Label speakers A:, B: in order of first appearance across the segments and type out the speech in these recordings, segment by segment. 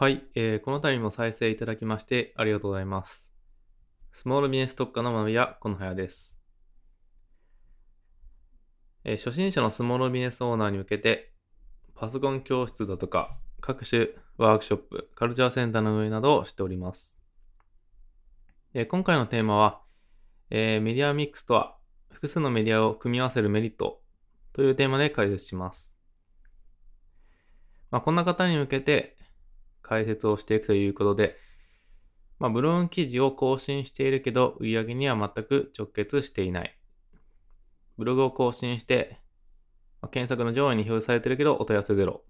A: はい、えー、この度も再生いただきましてありがとうございます。スモールビジネス特化のまみやこのはやです、えー、初心者のスモールビジネスオーナーに向けて、パソコン教室だとか、各種ワークショップ、カルチャーセンターの運営などをしております。えー、今回のテーマは、えー、メディアミックスとは、複数のメディアを組み合わせるメリットというテーマで解説します。まあ、こんな方に向けて、解説をしていくということで、まあ、ブログ記事を更新しているけど、売り上げには全く直結していない。ブログを更新して、ま、検索の上位に表示されているけど、お問い合わせゼロ。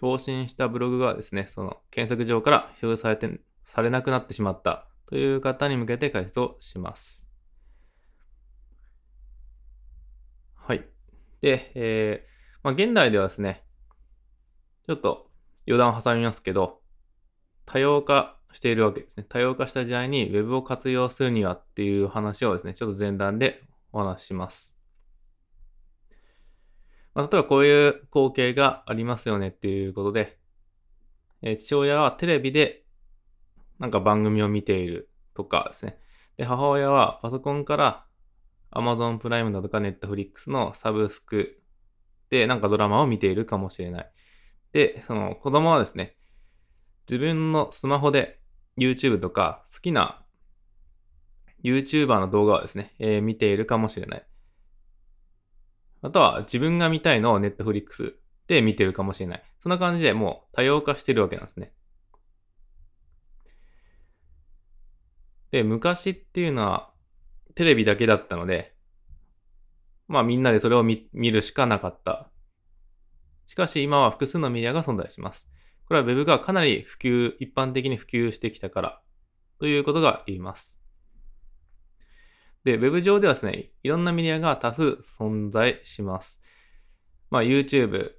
A: 更新したブログがですね、その検索上から表示されて、されなくなってしまったという方に向けて解説をします。はい。で、えー、まあ、現代ではですね、ちょっと余談を挟みますけど、多様化しているわけですね。多様化した時代に Web を活用するにはっていう話をですね、ちょっと前段でお話しします。まあ、例えばこういう光景がありますよねっていうことで、えー、父親はテレビでなんか番組を見ているとかですね。で、母親はパソコンから Amazon プライムだとか Netflix のサブスクでなんかドラマを見ているかもしれない。で、その子供はですね、自分のスマホで YouTube とか好きな YouTuber の動画をですね、えー、見ているかもしれない。あとは自分が見たいのを Netflix で見てるかもしれない。そんな感じでもう多様化してるわけなんですね。で、昔っていうのはテレビだけだったので、まあみんなでそれを見るしかなかったしかし今は複数のメディアが存在します。これは Web がかなり普及、一般的に普及してきたからということが言います。で、Web 上ではですね、いろんなメディアが多数存在します。まあ YouTube、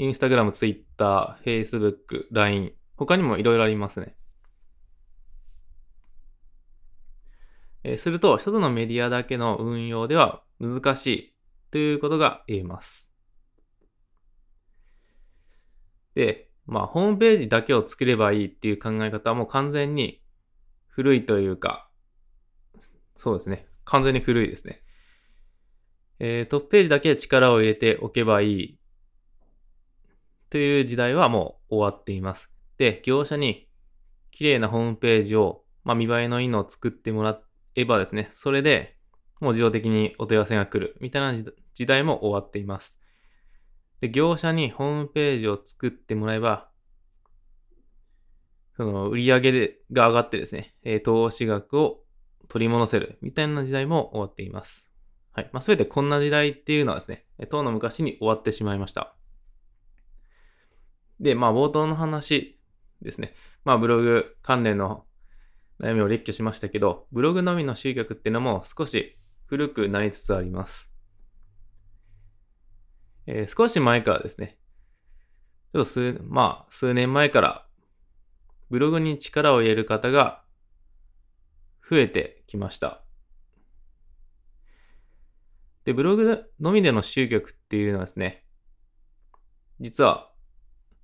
A: Instagram、Twitter、Facebook、LINE、他にもいろいろありますね。えすると、一つのメディアだけの運用では難しいということが言えます。で、まあ、ホームページだけを作ればいいっていう考え方はもう完全に古いというか、そうですね。完全に古いですね。えー、トップページだけ力を入れておけばいいという時代はもう終わっています。で、業者に綺麗なホームページを、まあ、見栄えのいいのを作ってもらえばですね、それでもう自動的にお問い合わせが来るみたいな時代も終わっています。で、業者にホームページを作ってもらえば、その売上でが上がってですね、え投資額を取り戻せるみたいな時代も終わっています。はい。まあ、すべてこんな時代っていうのはですね、当の昔に終わってしまいました。で、まあ、冒頭の話ですね。まあ、ブログ関連の悩みを列挙しましたけど、ブログのみの集客っていうのも少し古くなりつつあります。えー、少し前からですね、ちょっと数、まあ、数年前から、ブログに力を入れる方が増えてきました。で、ブログのみでの集客っていうのはですね、実は、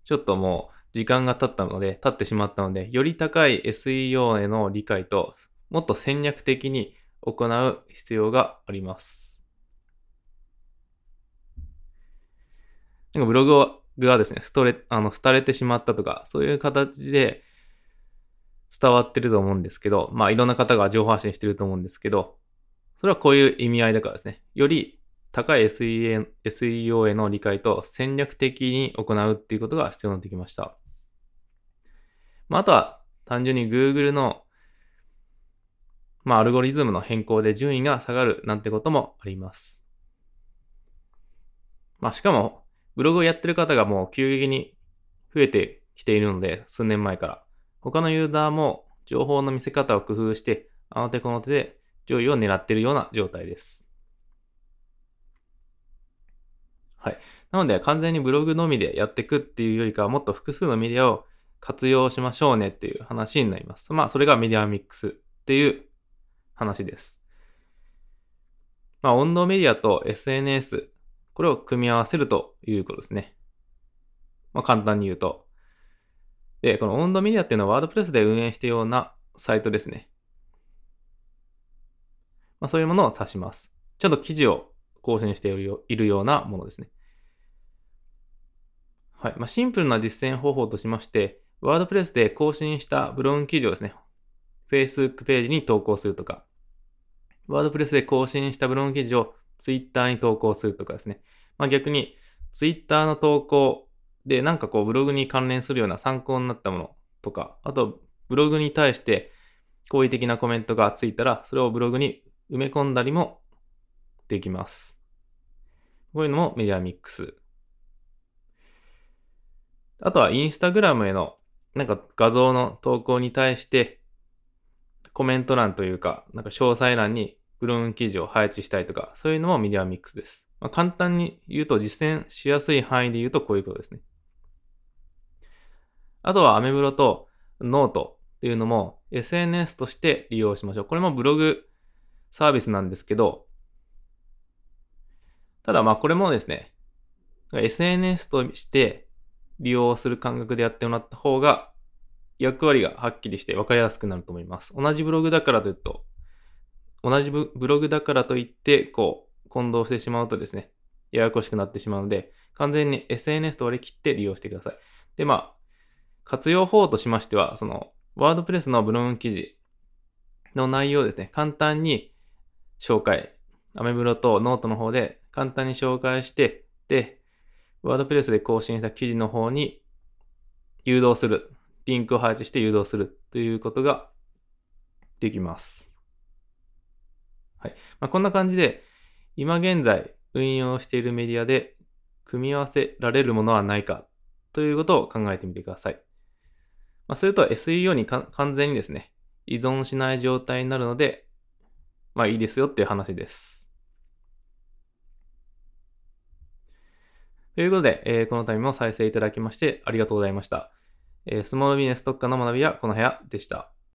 A: ちょっともう時間が経ったので、経ってしまったので、より高い SEO への理解と、もっと戦略的に行う必要があります。なんかブログがですね、ストレ、あの、廃れてしまったとか、そういう形で伝わってると思うんですけど、まあいろんな方が情報発信してると思うんですけど、それはこういう意味合いだからですね、より高い SEO への理解と戦略的に行うっていうことが必要になってきました。まああとは単純に Google のまあアルゴリズムの変更で順位が下がるなんてこともあります。まあしかもブログをやってる方がもう急激に増えてきているので、数年前から。他のユーザーも情報の見せ方を工夫して、あの手この手で上位を狙っているような状態です。はい。なので、完全にブログのみでやっていくっていうよりかは、もっと複数のメディアを活用しましょうねっていう話になります。まあ、それがメディアミックスっていう話です。まあ、温度メディアと SNS これを組み合わせるということですね。まあ、簡単に言うと。で、このオンドメディアっていうのはワードプレスで運営しているようなサイトですね。まあ、そういうものを指します。ちょっと記事を更新しているようなものですね。はい。まあ、シンプルな実践方法としまして、ワードプレスで更新したブログ記事をですね、Facebook ページに投稿するとか、ワードプレスで更新したブログ記事を Twitter に投稿するとかですね。まあ、逆に Twitter の投稿でなんかこうブログに関連するような参考になったものとか、あとブログに対して好意的なコメントがついたら、それをブログに埋め込んだりもできます。こういうのもメディアミックス。あとはインスタグラムへのなんか画像の投稿に対してコメント欄というか、なんか詳細欄にブログ記事を配置したりとか、そういうのもメディアミックスです。まあ、簡単に言うと実践しやすい範囲で言うとこういうことですね。あとはアメブロとノートっていうのも SNS として利用しましょう。これもブログサービスなんですけど、ただまあこれもですね、SNS として利用する感覚でやってもらった方が役割がはっきりして分かりやすくなると思います。同じブログだからというと、同じブログだからといって、こう、混同してしまうとですね、ややこしくなってしまうので、完全に SNS と割り切って利用してください。で、まあ、活用法としましては、その、 WordPress のブログ記事の内容ですね、簡単に紹介、アメブロとノートの方で簡単に紹介して、で、 WordPress で更新した記事の方に誘導する。リンクを配置して誘導するということができます。はい。まあ、こんな感じで、今現在運用しているメディアで組み合わせられるものはないかということを考えてみてください。まあ、すると SEO に完全にですね、依存しない状態になるので、まあいいですよっていう話です。ということで、えー、この度も再生いただきましてありがとうございました。えー、スモールビジネス特化の学びはこの部屋でした。